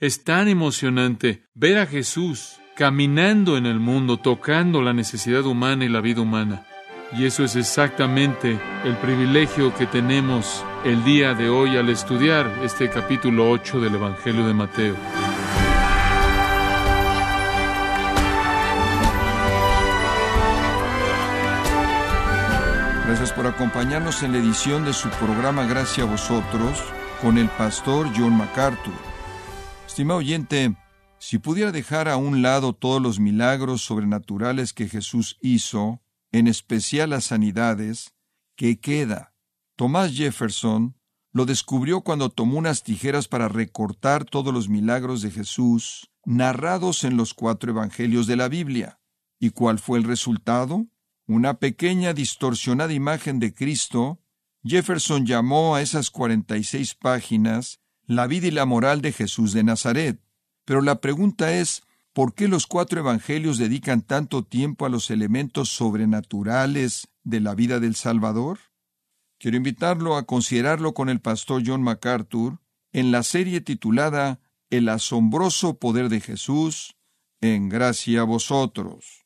Es tan emocionante ver a Jesús caminando en el mundo, tocando la necesidad humana y la vida humana. Y eso es exactamente el privilegio que tenemos el día de hoy al estudiar este capítulo 8 del Evangelio de Mateo. Gracias por acompañarnos en la edición de su programa Gracias a vosotros con el pastor John MacArthur. Estimado oyente, si pudiera dejar a un lado todos los milagros sobrenaturales que Jesús hizo, en especial las sanidades, ¿qué queda? Tomás Jefferson lo descubrió cuando tomó unas tijeras para recortar todos los milagros de Jesús narrados en los cuatro evangelios de la Biblia. ¿Y cuál fue el resultado? una pequeña distorsionada imagen de Cristo, Jefferson llamó a esas 46 páginas la vida y la moral de Jesús de Nazaret. Pero la pregunta es, ¿por qué los cuatro evangelios dedican tanto tiempo a los elementos sobrenaturales de la vida del Salvador? Quiero invitarlo a considerarlo con el pastor John MacArthur en la serie titulada El asombroso poder de Jesús, en gracia a vosotros.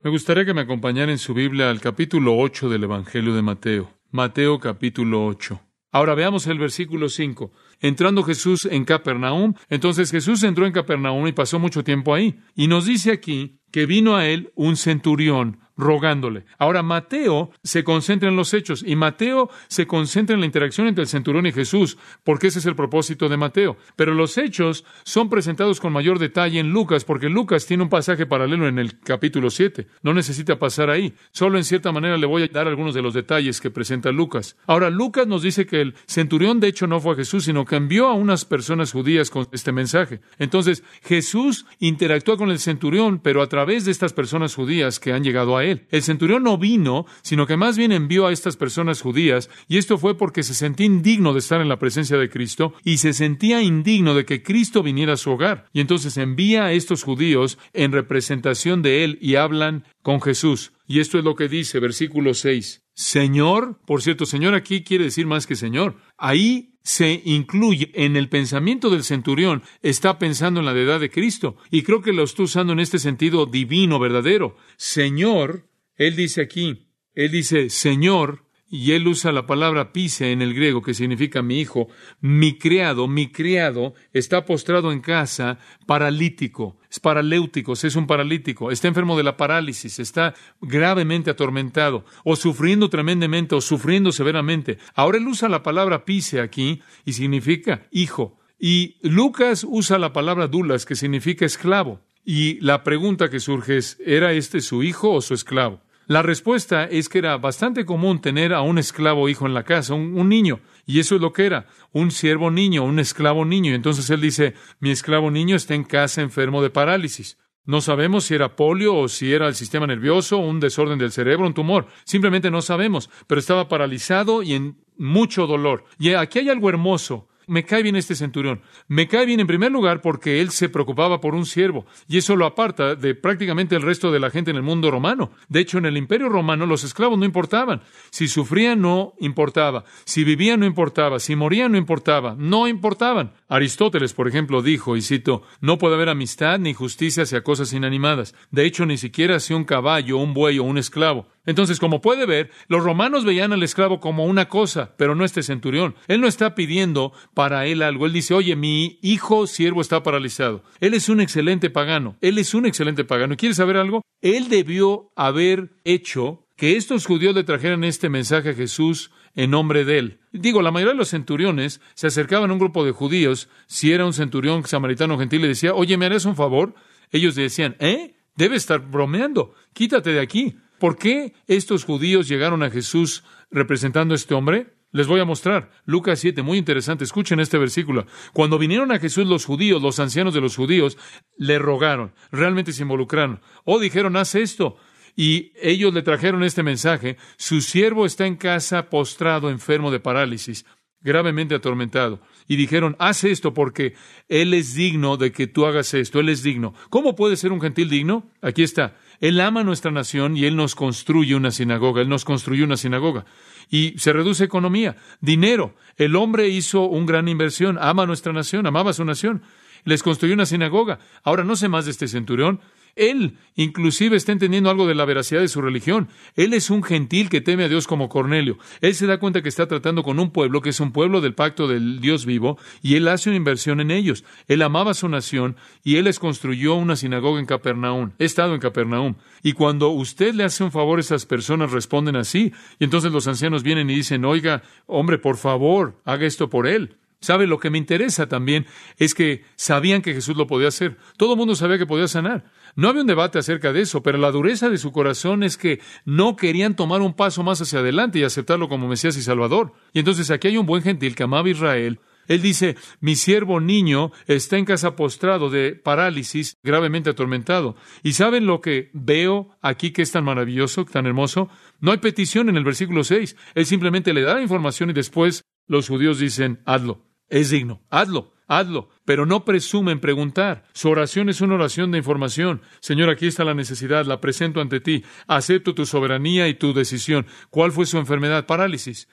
Me gustaría que me acompañara en su Biblia al capítulo 8 del Evangelio de Mateo. Mateo capítulo 8. Ahora veamos el versículo 5. Entrando Jesús en Capernaum, entonces Jesús entró en Capernaum y pasó mucho tiempo ahí. Y nos dice aquí que vino a él un centurión rogándole. Ahora Mateo se concentra en los hechos y Mateo se concentra en la interacción entre el centurión y Jesús, porque ese es el propósito de Mateo. Pero los hechos son presentados con mayor detalle en Lucas, porque Lucas tiene un pasaje paralelo en el capítulo 7. No necesita pasar ahí. Solo en cierta manera le voy a dar algunos de los detalles que presenta Lucas. Ahora Lucas nos dice que el centurión de hecho no fue a Jesús, sino que envió a unas personas judías con este mensaje. Entonces Jesús interactúa con el centurión, pero a través de estas personas judías que han llegado a él. El centurión no vino, sino que más bien envió a estas personas judías, y esto fue porque se sentía indigno de estar en la presencia de Cristo y se sentía indigno de que Cristo viniera a su hogar. Y entonces envía a estos judíos en representación de él y hablan con Jesús. Y esto es lo que dice versículo 6. Señor, por cierto, Señor aquí quiere decir más que Señor. Ahí se incluye en el pensamiento del centurión, está pensando en la deidad de Cristo. Y creo que lo está usando en este sentido divino, verdadero. Señor, él dice aquí, él dice Señor, y él usa la palabra pise en el griego, que significa mi hijo. Mi criado, mi criado, está postrado en casa, paralítico. Es paraléutico, es un paralítico. Está enfermo de la parálisis, está gravemente atormentado, o sufriendo tremendamente, o sufriendo severamente. Ahora él usa la palabra pise aquí, y significa hijo. Y Lucas usa la palabra dulas, que significa esclavo. Y la pregunta que surge es, ¿era este su hijo o su esclavo? La respuesta es que era bastante común tener a un esclavo hijo en la casa, un, niño, y eso es lo que era, un siervo niño, un esclavo niño. Entonces él dice, mi esclavo niño está en casa enfermo de parálisis. No sabemos si era polio o si era el sistema nervioso, un desorden del cerebro, un tumor. Simplemente no sabemos, pero estaba paralizado y en mucho dolor. Y aquí hay algo hermoso me cae bien este centurión. Me cae bien en primer lugar porque él se preocupaba por un siervo y eso lo aparta de prácticamente el resto de la gente en el mundo romano. De hecho, en el imperio romano los esclavos no importaban. Si sufrían no importaba. Si vivían no importaba. Si morían no importaba. No importaban. Aristóteles, por ejemplo, dijo, y cito, no puede haber amistad ni justicia hacia cosas inanimadas. De hecho, ni siquiera hacia un caballo, un buey o un esclavo. Entonces, como puede ver, los romanos veían al esclavo como una cosa, pero no este centurión. Él no está pidiendo para él algo. Él dice, oye, mi hijo siervo está paralizado. Él es un excelente pagano. Él es un excelente pagano. ¿Y quieres saber algo? Él debió haber hecho que estos judíos le trajeran este mensaje a Jesús en nombre de él. Digo, la mayoría de los centuriones se acercaban a un grupo de judíos, si era un centurión samaritano gentil, y decía, oye, ¿me harás un favor? Ellos decían, ¿eh? Debe estar bromeando, quítate de aquí. ¿Por qué estos judíos llegaron a Jesús representando a este hombre? Les voy a mostrar. Lucas 7, muy interesante. Escuchen este versículo. Cuando vinieron a Jesús los judíos, los ancianos de los judíos, le rogaron, realmente se involucraron. O dijeron, haz esto. Y ellos le trajeron este mensaje. Su siervo está en casa postrado, enfermo de parálisis, gravemente atormentado. Y dijeron, haz esto porque Él es digno de que tú hagas esto. Él es digno. ¿Cómo puede ser un gentil digno? Aquí está. Él ama nuestra nación y Él nos construye una sinagoga, Él nos construyó una sinagoga. Y se reduce economía, dinero. El hombre hizo una gran inversión, ama nuestra nación, amaba su nación. les construyó una sinagoga. Ahora no sé más de este centurión. Él inclusive está entendiendo algo de la veracidad de su religión. Él es un gentil que teme a Dios como Cornelio. Él se da cuenta que está tratando con un pueblo que es un pueblo del pacto del Dios vivo y él hace una inversión en ellos. Él amaba su nación y él les construyó una sinagoga en Capernaum. He estado en Capernaum. Y cuando usted le hace un favor, esas personas responden así. Y entonces los ancianos vienen y dicen, oiga, hombre, por favor, haga esto por él. ¿Sabe? Lo que me interesa también es que sabían que Jesús lo podía hacer. Todo el mundo sabía que podía sanar. No había un debate acerca de eso, pero la dureza de su corazón es que no querían tomar un paso más hacia adelante y aceptarlo como Mesías y Salvador. Y entonces aquí hay un buen gentil que amaba a Israel. Él dice, mi siervo niño está en casa postrado de parálisis, gravemente atormentado. ¿Y saben lo que veo aquí que es tan maravilloso, tan hermoso? No hay petición en el versículo 6. Él simplemente le da la información y después los judíos dicen, hazlo es digno. Hazlo, hazlo, pero no presumen preguntar. Su oración es una oración de información. Señor, aquí está la necesidad, la presento ante ti. Acepto tu soberanía y tu decisión. ¿Cuál fue su enfermedad? Parálisis.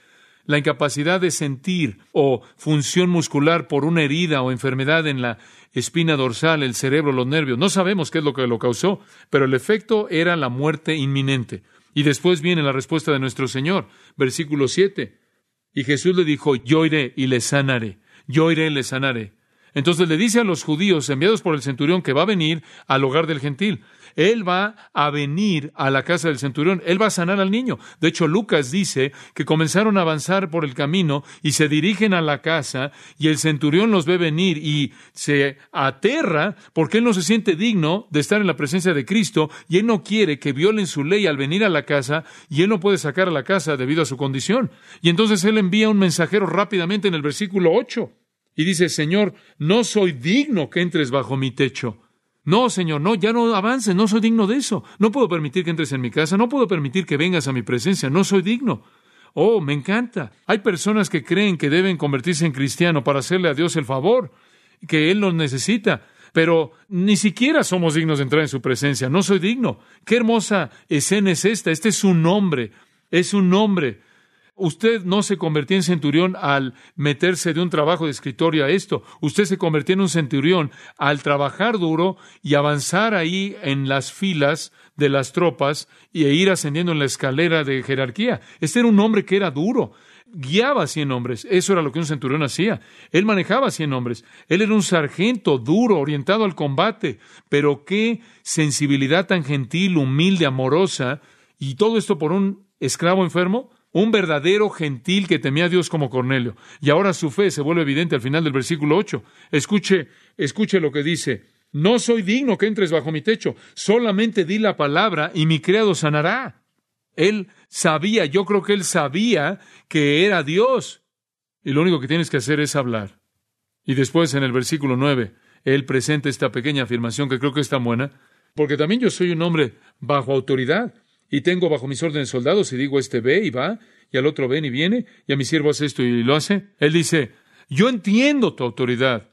La incapacidad de sentir o función muscular por una herida o enfermedad en la espina dorsal, el cerebro, los nervios. No sabemos qué es lo que lo causó, pero el efecto era la muerte inminente. Y después viene la respuesta de nuestro Señor. Versículo 7. Y Jesús le dijo, yo iré y le sanaré yo iré y le sanaré. Entonces le dice a los judíos enviados por el centurión que va a venir al hogar del gentil. Él va a venir a la casa del centurión, él va a sanar al niño. De hecho, Lucas dice que comenzaron a avanzar por el camino y se dirigen a la casa y el centurión los ve venir y se aterra porque él no se siente digno de estar en la presencia de Cristo y él no quiere que violen su ley al venir a la casa y él no puede sacar a la casa debido a su condición. Y entonces él envía un mensajero rápidamente en el versículo 8 y dice, Señor, no soy digno que entres bajo mi techo. No, Señor, no, ya no avances, no soy digno de eso. No puedo permitir que entres en mi casa, no puedo permitir que vengas a mi presencia, no soy digno. Oh, me encanta. Hay personas que creen que deben convertirse en cristiano para hacerle a Dios el favor, que Él los necesita, pero ni siquiera somos dignos de entrar en su presencia. No soy digno. Qué hermosa escena es esta. Este es un nombre, es un nombre Usted no se convertía en centurión al meterse de un trabajo de escritorio a esto. Usted se convertía en un centurión al trabajar duro y avanzar ahí en las filas de las tropas e ir ascendiendo en la escalera de jerarquía. Este era un hombre que era duro. Guiaba a cien hombres. Eso era lo que un centurión hacía. Él manejaba a cien hombres. Él era un sargento duro, orientado al combate. Pero qué sensibilidad tan gentil, humilde, amorosa. Y todo esto por un esclavo enfermo un verdadero gentil que temía a Dios como Cornelio. Y ahora su fe se vuelve evidente al final del versículo 8. Escuche, escuche lo que dice. No soy digno que entres bajo mi techo, solamente di la palabra y mi criado sanará. Él sabía, yo creo que él sabía que era Dios. Y lo único que tienes que hacer es hablar. Y después en el versículo 9, él presenta esta pequeña afirmación que creo que es tan buena, porque también yo soy un hombre bajo autoridad y tengo bajo mis órdenes soldados y digo, este ve y va, y al otro ven y viene, y a mi siervo hace esto y lo hace. Él dice, yo entiendo tu autoridad,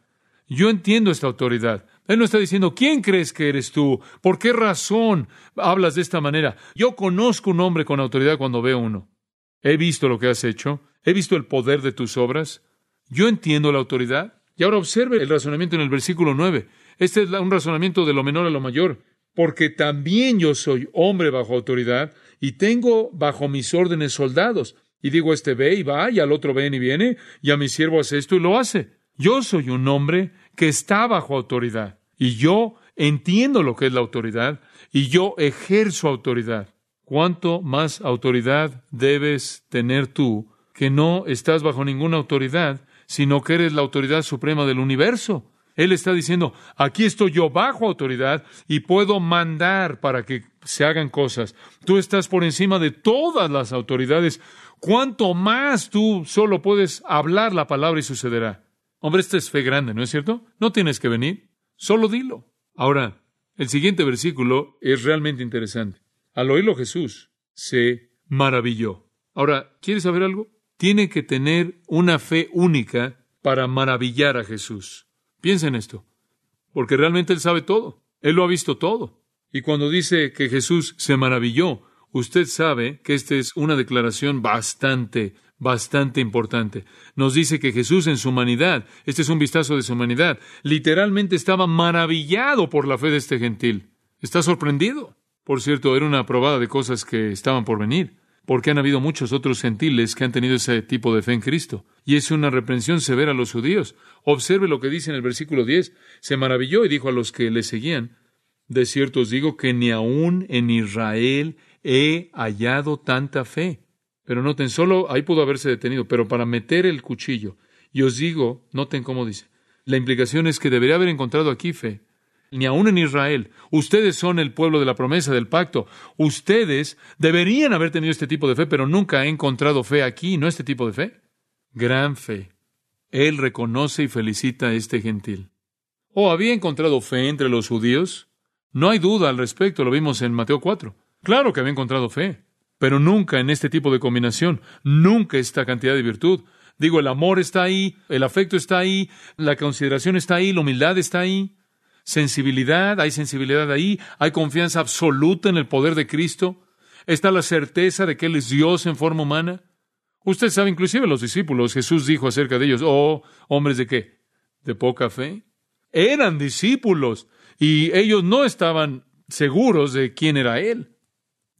yo entiendo esta autoridad. Él no está diciendo, ¿quién crees que eres tú? ¿Por qué razón hablas de esta manera? Yo conozco un hombre con autoridad cuando veo uno. He visto lo que has hecho, he visto el poder de tus obras, yo entiendo la autoridad. Y ahora observe el razonamiento en el versículo 9. Este es un razonamiento de lo menor a lo mayor porque también yo soy hombre bajo autoridad y tengo bajo mis órdenes soldados. Y digo, este ve y va, y al otro ven y viene, y a mi siervo hace esto y lo hace. Yo soy un hombre que está bajo autoridad, y yo entiendo lo que es la autoridad, y yo ejerzo autoridad. ¿Cuánto más autoridad debes tener tú que no estás bajo ninguna autoridad, sino que eres la autoridad suprema del universo? Él está diciendo, aquí estoy yo bajo autoridad y puedo mandar para que se hagan cosas. Tú estás por encima de todas las autoridades. ¿Cuánto más tú solo puedes hablar la palabra y sucederá? Hombre, esta es fe grande, ¿no es cierto? No tienes que venir, solo dilo. Ahora, el siguiente versículo es realmente interesante. Al oírlo Jesús se maravilló. Ahora, ¿quieres saber algo? Tiene que tener una fe única para maravillar a Jesús. Piensa en esto, porque realmente Él sabe todo, Él lo ha visto todo. Y cuando dice que Jesús se maravilló, usted sabe que esta es una declaración bastante, bastante importante. Nos dice que Jesús en su humanidad, este es un vistazo de su humanidad, literalmente estaba maravillado por la fe de este gentil. Está sorprendido. Por cierto, era una probada de cosas que estaban por venir, porque han habido muchos otros gentiles que han tenido ese tipo de fe en Cristo. Y es una reprensión severa a los judíos. Observe lo que dice en el versículo 10. Se maravilló y dijo a los que le seguían, de cierto os digo que ni aún en Israel he hallado tanta fe. Pero noten, solo ahí pudo haberse detenido, pero para meter el cuchillo. Y os digo, noten cómo dice, la implicación es que debería haber encontrado aquí fe. Ni aún en Israel. Ustedes son el pueblo de la promesa, del pacto. Ustedes deberían haber tenido este tipo de fe, pero nunca he encontrado fe aquí, no este tipo de fe. Gran fe. Él reconoce y felicita a este gentil. ¿O había encontrado fe entre los judíos? No hay duda al respecto, lo vimos en Mateo 4. Claro que había encontrado fe, pero nunca en este tipo de combinación, nunca esta cantidad de virtud. Digo, el amor está ahí, el afecto está ahí, la consideración está ahí, la humildad está ahí, sensibilidad, hay sensibilidad ahí, hay confianza absoluta en el poder de Cristo, está la certeza de que Él es Dios en forma humana. Usted sabe, inclusive los discípulos, Jesús dijo acerca de ellos, oh, hombres de qué? De poca fe. Eran discípulos y ellos no estaban seguros de quién era Él.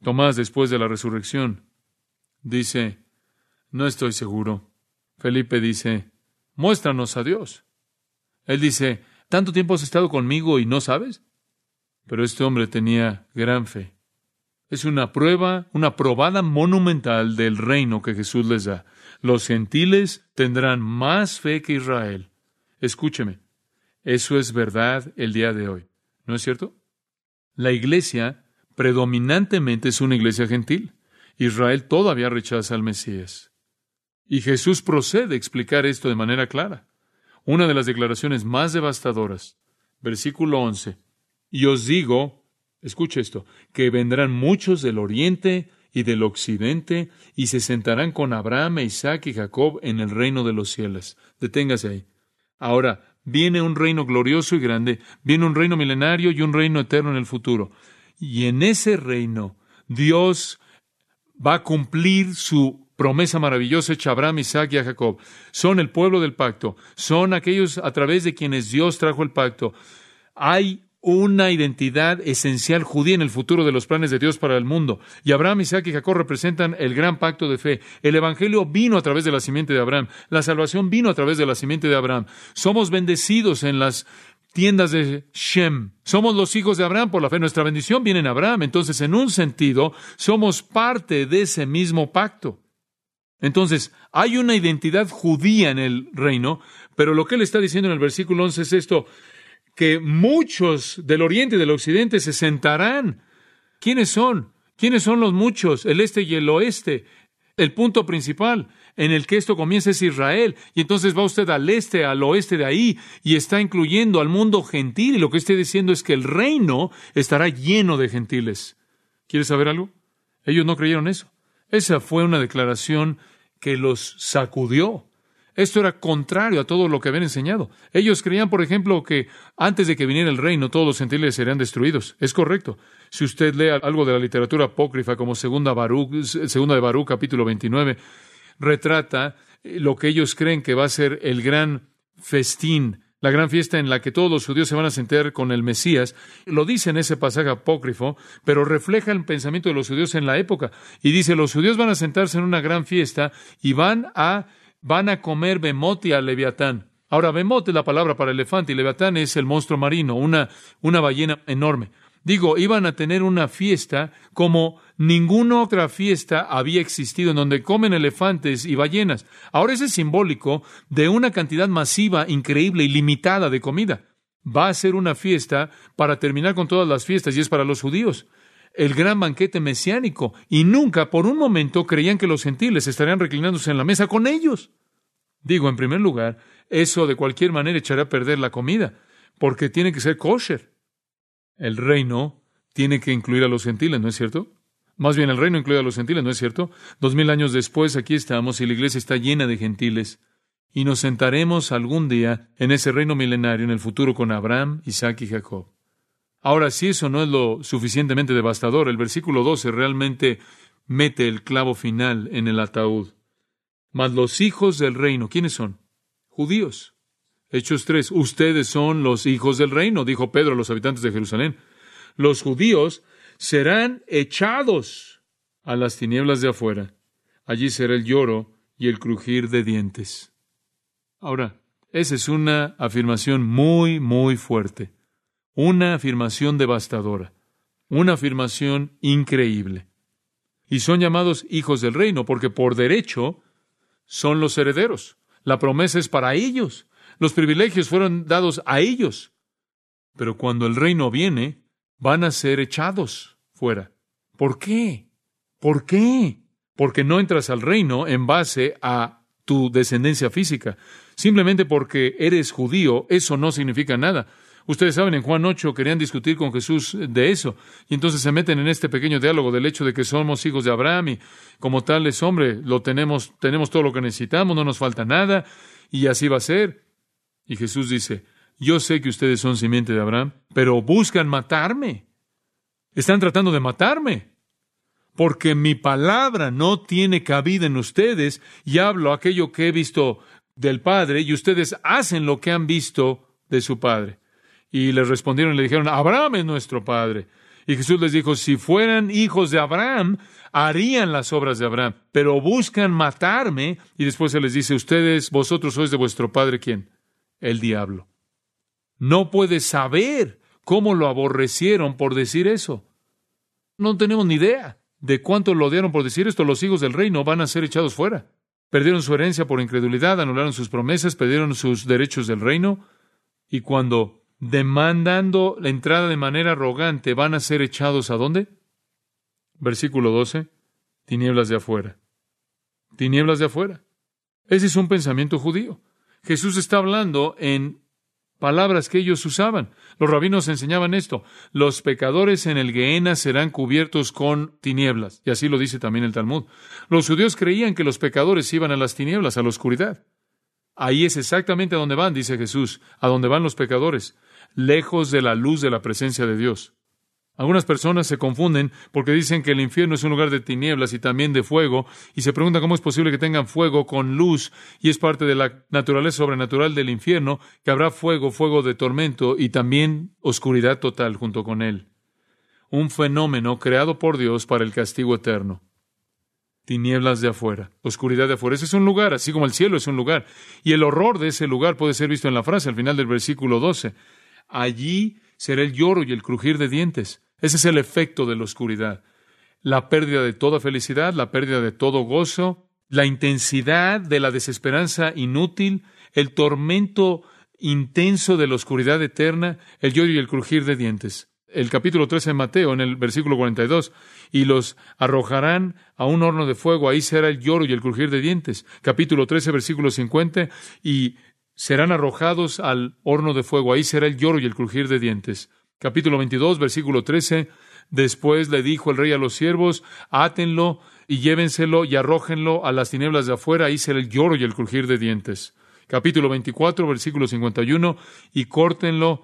Tomás, después de la resurrección, dice, no estoy seguro. Felipe dice, muéstranos a Dios. Él dice, ¿tanto tiempo has estado conmigo y no sabes? Pero este hombre tenía gran fe. Es una prueba, una probada monumental del reino que Jesús les da. Los gentiles tendrán más fe que Israel. Escúcheme, eso es verdad el día de hoy. ¿No es cierto? La iglesia predominantemente es una iglesia gentil. Israel todavía rechaza al Mesías. Y Jesús procede a explicar esto de manera clara. Una de las declaraciones más devastadoras, versículo 11. Y os digo, escuche esto, que vendrán muchos del oriente y del occidente y se sentarán con Abraham, Isaac y Jacob en el reino de los cielos. Deténgase ahí. Ahora, viene un reino glorioso y grande, viene un reino milenario y un reino eterno en el futuro. Y en ese reino Dios va a cumplir su promesa maravillosa hecha a Abraham, Isaac y a Jacob. Son el pueblo del pacto, son aquellos a través de quienes Dios trajo el pacto. Hay una identidad esencial judía en el futuro de los planes de Dios para el mundo. Y Abraham, Isaac y Jacob representan el gran pacto de fe. El Evangelio vino a través de la simiente de Abraham. La salvación vino a través de la simiente de Abraham. Somos bendecidos en las tiendas de Shem. Somos los hijos de Abraham por la fe. Nuestra bendición viene en Abraham. Entonces, en un sentido, somos parte de ese mismo pacto. Entonces, hay una identidad judía en el reino, pero lo que él está diciendo en el versículo 11 es esto, que muchos del oriente y del occidente se sentarán. ¿Quiénes son? ¿Quiénes son los muchos? El este y el oeste. El punto principal en el que esto comienza es Israel. Y entonces va usted al este, al oeste de ahí, y está incluyendo al mundo gentil. Y lo que estoy diciendo es que el reino estará lleno de gentiles. ¿Quieres saber algo? Ellos no creyeron eso. Esa fue una declaración que los sacudió. Esto era contrario a todo lo que habían enseñado. Ellos creían, por ejemplo, que antes de que viniera el reino todos los gentiles serían destruidos. Es correcto. Si usted lee algo de la literatura apócrifa como Segunda, de Barú, capítulo 29, retrata lo que ellos creen que va a ser el gran festín, la gran fiesta en la que todos los judíos se van a sentar con el Mesías. Lo dice en ese pasaje apócrifo, pero refleja el pensamiento de los judíos en la época. Y dice, los judíos van a sentarse en una gran fiesta y van a van a comer bemote a leviatán. Ahora, bemote es la palabra para elefante y leviatán es el monstruo marino, una, una ballena enorme. Digo, iban a tener una fiesta como ninguna otra fiesta había existido, en donde comen elefantes y ballenas. Ahora ese es simbólico de una cantidad masiva, increíble y limitada de comida. Va a ser una fiesta para terminar con todas las fiestas y es para los judíos el gran banquete mesiánico y nunca por un momento creían que los gentiles estarían reclinándose en la mesa con ellos. Digo, en primer lugar, eso de cualquier manera echará a perder la comida, porque tiene que ser kosher. El reino tiene que incluir a los gentiles, ¿no es cierto? Más bien el reino incluye a los gentiles, ¿no es cierto? Dos mil años después aquí estamos y la iglesia está llena de gentiles. Y nos sentaremos algún día en ese reino milenario en el futuro con Abraham, Isaac y Jacob. Ahora, si eso no es lo suficientemente devastador, el versículo 12 realmente mete el clavo final en el ataúd. Mas los hijos del reino, ¿quiénes son? Judíos. Hechos 3. Ustedes son los hijos del reino, dijo Pedro a los habitantes de Jerusalén. Los judíos serán echados a las tinieblas de afuera. Allí será el lloro y el crujir de dientes. Ahora, esa es una afirmación muy, muy fuerte. Una afirmación devastadora. Una afirmación increíble. Y son llamados hijos del reino porque por derecho son los herederos. La promesa es para ellos. Los privilegios fueron dados a ellos. Pero cuando el reino viene, van a ser echados fuera. ¿Por qué? ¿Por qué? Porque no entras al reino en base a tu descendencia física. Simplemente porque eres judío, eso no significa nada. Ustedes saben, en Juan 8 querían discutir con Jesús de eso, y entonces se meten en este pequeño diálogo del hecho de que somos hijos de Abraham y como tales, hombre, lo tenemos, tenemos todo lo que necesitamos, no nos falta nada, y así va a ser. Y Jesús dice, yo sé que ustedes son simiente de Abraham, pero buscan matarme. Están tratando de matarme. Porque mi palabra no tiene cabida en ustedes y hablo aquello que he visto del Padre y ustedes hacen lo que han visto de su Padre. Y les respondieron y le dijeron, Abraham es nuestro Padre. Y Jesús les dijo, si fueran hijos de Abraham, harían las obras de Abraham, pero buscan matarme. Y después se les dice, ustedes, vosotros sois de vuestro Padre, ¿quién? El diablo. No puede saber cómo lo aborrecieron por decir eso. No tenemos ni idea de cuánto lo odiaron por decir esto. Los hijos del reino van a ser echados fuera. Perdieron su herencia por incredulidad, anularon sus promesas, perdieron sus derechos del reino. Y cuando demandando la entrada de manera arrogante, van a ser echados a dónde? Versículo 12. Tinieblas de afuera. Tinieblas de afuera. Ese es un pensamiento judío. Jesús está hablando en palabras que ellos usaban. Los rabinos enseñaban esto. Los pecadores en el Gehenna serán cubiertos con tinieblas. Y así lo dice también el Talmud. Los judíos creían que los pecadores iban a las tinieblas, a la oscuridad. Ahí es exactamente a donde van, dice Jesús, a donde van los pecadores, lejos de la luz de la presencia de Dios. Algunas personas se confunden porque dicen que el infierno es un lugar de tinieblas y también de fuego, y se preguntan cómo es posible que tengan fuego con luz, y es parte de la naturaleza sobrenatural del infierno, que habrá fuego, fuego de tormento y también oscuridad total junto con él. Un fenómeno creado por Dios para el castigo eterno. Tinieblas de afuera, oscuridad de afuera. Ese es un lugar, así como el cielo es un lugar. Y el horror de ese lugar puede ser visto en la frase al final del versículo 12. Allí será el lloro y el crujir de dientes. Ese es el efecto de la oscuridad. La pérdida de toda felicidad, la pérdida de todo gozo, la intensidad de la desesperanza inútil, el tormento intenso de la oscuridad eterna, el lloro y el crujir de dientes. El capítulo 13 de Mateo, en el versículo 42, y los arrojarán a un horno de fuego, ahí será el lloro y el crujir de dientes. Capítulo 13, versículo 50, y serán arrojados al horno de fuego, ahí será el lloro y el crujir de dientes capítulo 22, versículo 13. Después le dijo el rey a los siervos, átenlo y llévenselo y arrójenlo a las tinieblas de afuera, ahí será el lloro y el crujir de dientes. Capítulo 24, versículo 51, y córtenlo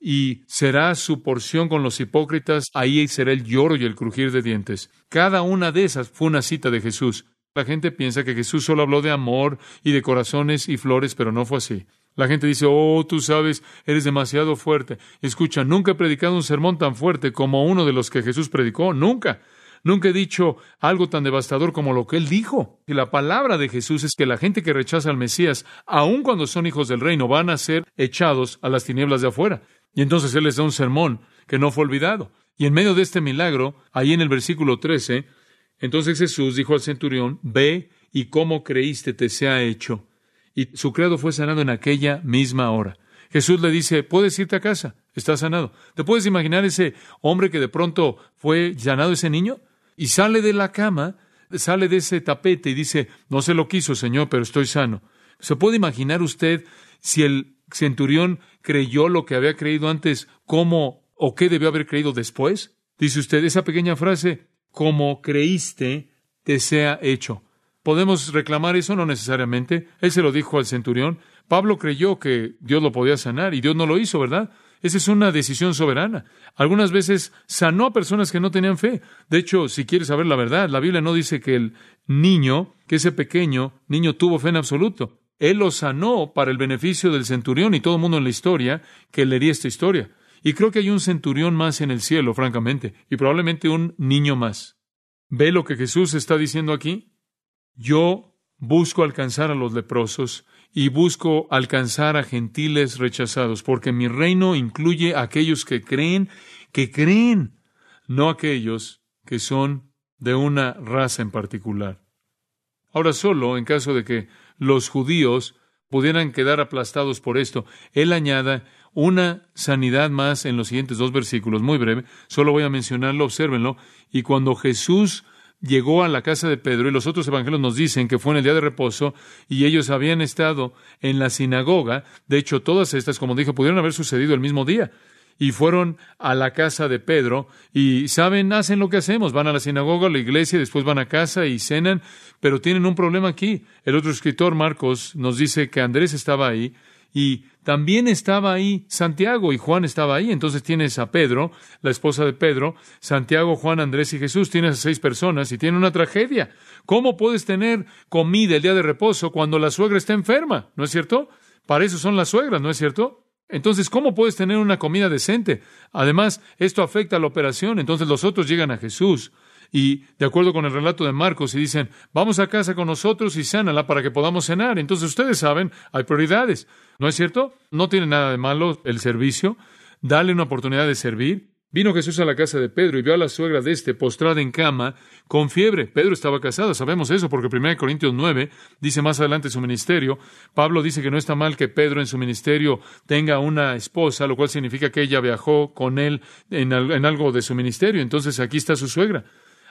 y será su porción con los hipócritas, ahí será el lloro y el crujir de dientes. Cada una de esas fue una cita de Jesús. La gente piensa que Jesús solo habló de amor y de corazones y flores, pero no fue así. La gente dice, oh, tú sabes, eres demasiado fuerte. Escucha, nunca he predicado un sermón tan fuerte como uno de los que Jesús predicó, nunca. Nunca he dicho algo tan devastador como lo que él dijo. Y la palabra de Jesús es que la gente que rechaza al Mesías, aun cuando son hijos del reino, van a ser echados a las tinieblas de afuera. Y entonces él les da un sermón que no fue olvidado. Y en medio de este milagro, ahí en el versículo 13, entonces Jesús dijo al centurión, ve y cómo creíste te sea hecho y su credo fue sanado en aquella misma hora. Jesús le dice, puedes irte a casa, está sanado. ¿Te puedes imaginar ese hombre que de pronto fue sanado ese niño? Y sale de la cama, sale de ese tapete y dice, no se lo quiso, Señor, pero estoy sano. ¿Se puede imaginar usted si el centurión creyó lo que había creído antes, cómo o qué debió haber creído después? Dice usted esa pequeña frase, como creíste, te sea hecho. ¿Podemos reclamar eso? No necesariamente. Él se lo dijo al centurión. Pablo creyó que Dios lo podía sanar y Dios no lo hizo, ¿verdad? Esa es una decisión soberana. Algunas veces sanó a personas que no tenían fe. De hecho, si quieres saber la verdad, la Biblia no dice que el niño, que ese pequeño niño tuvo fe en absoluto. Él lo sanó para el beneficio del centurión y todo el mundo en la historia que leería esta historia. Y creo que hay un centurión más en el cielo, francamente, y probablemente un niño más. ¿Ve lo que Jesús está diciendo aquí? Yo busco alcanzar a los leprosos y busco alcanzar a gentiles rechazados, porque mi reino incluye a aquellos que creen, que creen, no aquellos que son de una raza en particular. Ahora solo, en caso de que los judíos pudieran quedar aplastados por esto, él añada una sanidad más en los siguientes dos versículos, muy breve, solo voy a mencionarlo, obsérvenlo, y cuando Jesús llegó a la casa de Pedro y los otros evangelios nos dicen que fue en el día de reposo y ellos habían estado en la sinagoga. De hecho, todas estas, como dije, pudieron haber sucedido el mismo día. Y fueron a la casa de Pedro y saben, hacen lo que hacemos, van a la sinagoga, a la iglesia, después van a casa y cenan, pero tienen un problema aquí. El otro escritor, Marcos, nos dice que Andrés estaba ahí y también estaba ahí Santiago y Juan estaba ahí. Entonces tienes a Pedro, la esposa de Pedro, Santiago, Juan, Andrés y Jesús. Tienes a seis personas y tiene una tragedia. ¿Cómo puedes tener comida el día de reposo cuando la suegra está enferma? ¿No es cierto? Para eso son las suegras, ¿no es cierto? Entonces, ¿cómo puedes tener una comida decente? Además, esto afecta a la operación. Entonces los otros llegan a Jesús y de acuerdo con el relato de Marcos, y dicen, vamos a casa con nosotros y sánala para que podamos cenar. Entonces ustedes saben, hay prioridades. ¿No es cierto? No tiene nada de malo el servicio. Dale una oportunidad de servir. Vino Jesús a la casa de Pedro y vio a la suegra de este postrada en cama con fiebre. Pedro estaba casado, sabemos eso porque 1 Corintios 9 dice más adelante su ministerio. Pablo dice que no está mal que Pedro en su ministerio tenga una esposa, lo cual significa que ella viajó con él en, en algo de su ministerio. Entonces aquí está su suegra.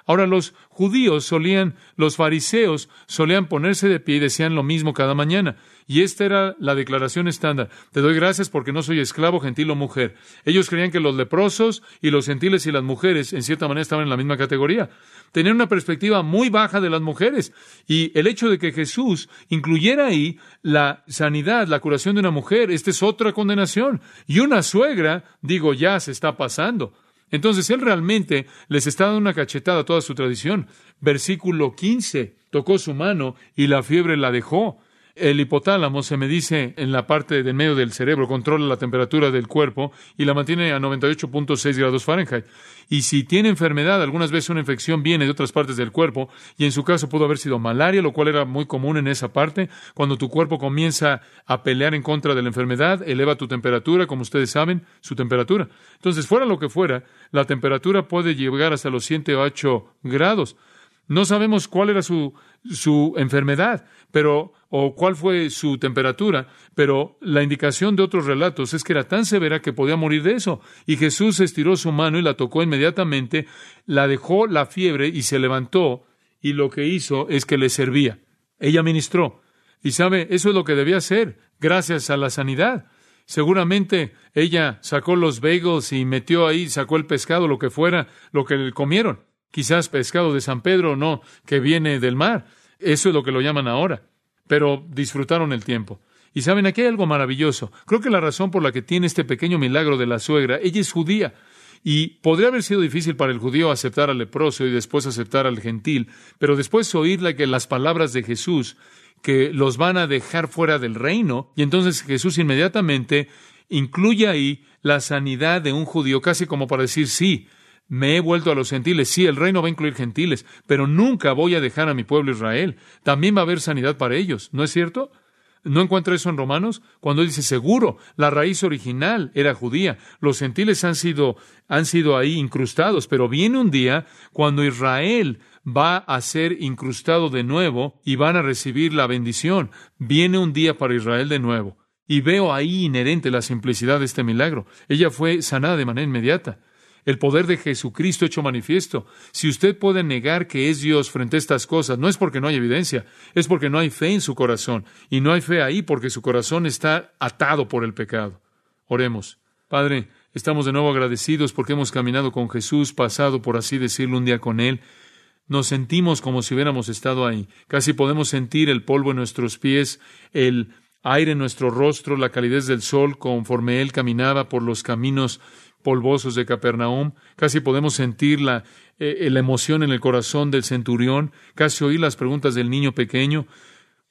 Ahora los judíos solían, los fariseos solían ponerse de pie y decían lo mismo cada mañana. Y esta era la declaración estándar. Te doy gracias porque no soy esclavo, gentil o mujer. Ellos creían que los leprosos y los gentiles y las mujeres en cierta manera estaban en la misma categoría. Tenían una perspectiva muy baja de las mujeres. Y el hecho de que Jesús incluyera ahí la sanidad, la curación de una mujer, esta es otra condenación. Y una suegra, digo, ya se está pasando. Entonces él realmente les está dando una cachetada a toda su tradición. Versículo 15, tocó su mano y la fiebre la dejó. El hipotálamo, se me dice en la parte del medio del cerebro, controla la temperatura del cuerpo y la mantiene a 98.6 grados Fahrenheit. Y si tiene enfermedad, algunas veces una infección viene de otras partes del cuerpo, y en su caso pudo haber sido malaria, lo cual era muy común en esa parte. Cuando tu cuerpo comienza a pelear en contra de la enfermedad, eleva tu temperatura, como ustedes saben, su temperatura. Entonces, fuera lo que fuera, la temperatura puede llegar hasta los 108 grados. No sabemos cuál era su, su enfermedad, pero o cuál fue su temperatura, pero la indicación de otros relatos es que era tan severa que podía morir de eso. Y Jesús estiró su mano y la tocó inmediatamente, la dejó la fiebre y se levantó, y lo que hizo es que le servía. Ella ministró. Y sabe, eso es lo que debía hacer, gracias a la sanidad. Seguramente ella sacó los bagels y metió ahí, sacó el pescado, lo que fuera, lo que comieron. Quizás pescado de San Pedro, no, que viene del mar. Eso es lo que lo llaman ahora. Pero disfrutaron el tiempo. Y saben, aquí hay algo maravilloso. Creo que la razón por la que tiene este pequeño milagro de la suegra, ella es judía. Y podría haber sido difícil para el judío aceptar al leproso y después aceptar al gentil, pero después que las palabras de Jesús, que los van a dejar fuera del reino, y entonces Jesús inmediatamente incluye ahí la sanidad de un judío, casi como para decir, sí, me he vuelto a los gentiles. Sí, el reino va a incluir gentiles, pero nunca voy a dejar a mi pueblo Israel. También va a haber sanidad para ellos, ¿no es cierto? ¿No encuentra eso en Romanos? Cuando dice seguro, la raíz original era judía. Los gentiles han sido, han sido ahí incrustados, pero viene un día cuando Israel va a ser incrustado de nuevo y van a recibir la bendición. Viene un día para Israel de nuevo. Y veo ahí inherente la simplicidad de este milagro. Ella fue sanada de manera inmediata el poder de Jesucristo hecho manifiesto. Si usted puede negar que es Dios frente a estas cosas, no es porque no hay evidencia, es porque no hay fe en su corazón. Y no hay fe ahí porque su corazón está atado por el pecado. Oremos. Padre, estamos de nuevo agradecidos porque hemos caminado con Jesús, pasado, por así decirlo, un día con Él. Nos sentimos como si hubiéramos estado ahí. Casi podemos sentir el polvo en nuestros pies, el aire en nuestro rostro, la calidez del sol conforme él caminaba por los caminos polvosos de Capernaum. Casi podemos sentir la, eh, la emoción en el corazón del centurión, casi oír las preguntas del niño pequeño.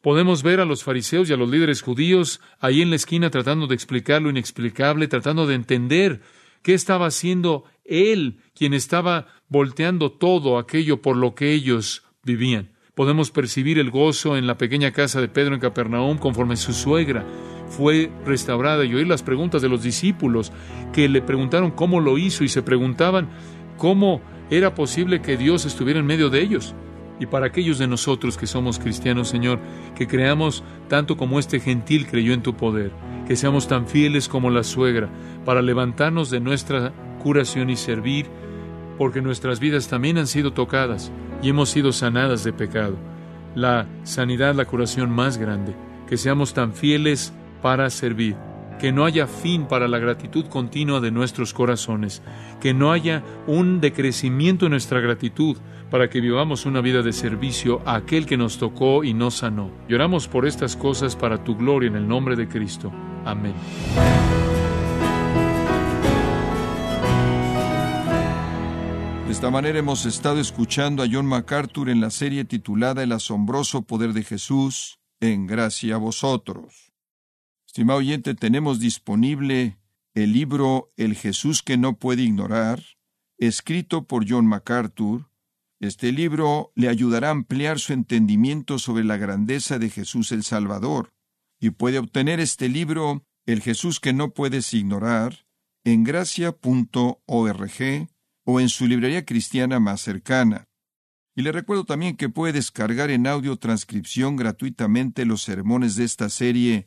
Podemos ver a los fariseos y a los líderes judíos ahí en la esquina tratando de explicar lo inexplicable, tratando de entender qué estaba haciendo él, quien estaba volteando todo aquello por lo que ellos vivían. Podemos percibir el gozo en la pequeña casa de Pedro en Capernaum conforme su suegra fue restaurada y oír las preguntas de los discípulos que le preguntaron cómo lo hizo y se preguntaban cómo era posible que Dios estuviera en medio de ellos. Y para aquellos de nosotros que somos cristianos, Señor, que creamos tanto como este gentil creyó en tu poder, que seamos tan fieles como la suegra, para levantarnos de nuestra curación y servir, porque nuestras vidas también han sido tocadas y hemos sido sanadas de pecado. La sanidad, la curación más grande, que seamos tan fieles para servir que no haya fin para la gratitud continua de nuestros corazones, que no haya un decrecimiento en nuestra gratitud para que vivamos una vida de servicio a aquel que nos tocó y nos sanó. Lloramos por estas cosas para tu gloria en el nombre de Cristo. Amén. De esta manera hemos estado escuchando a John MacArthur en la serie titulada El asombroso poder de Jesús, en gracia a vosotros. Estimado oyente, tenemos disponible el libro El Jesús que no puede ignorar, escrito por John MacArthur. Este libro le ayudará a ampliar su entendimiento sobre la grandeza de Jesús el Salvador, y puede obtener este libro, El Jesús que no puedes ignorar, en gracia.org o en su librería cristiana más cercana. Y le recuerdo también que puede descargar en audio transcripción gratuitamente los sermones de esta serie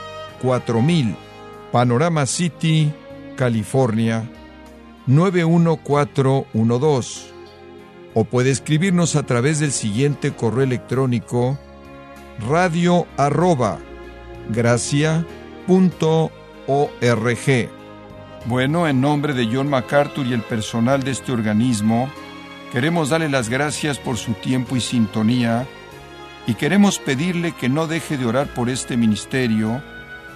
4000, Panorama City, California, 91412. O puede escribirnos a través del siguiente correo electrónico radio arroba Bueno, en nombre de John MacArthur y el personal de este organismo, queremos darle las gracias por su tiempo y sintonía y queremos pedirle que no deje de orar por este ministerio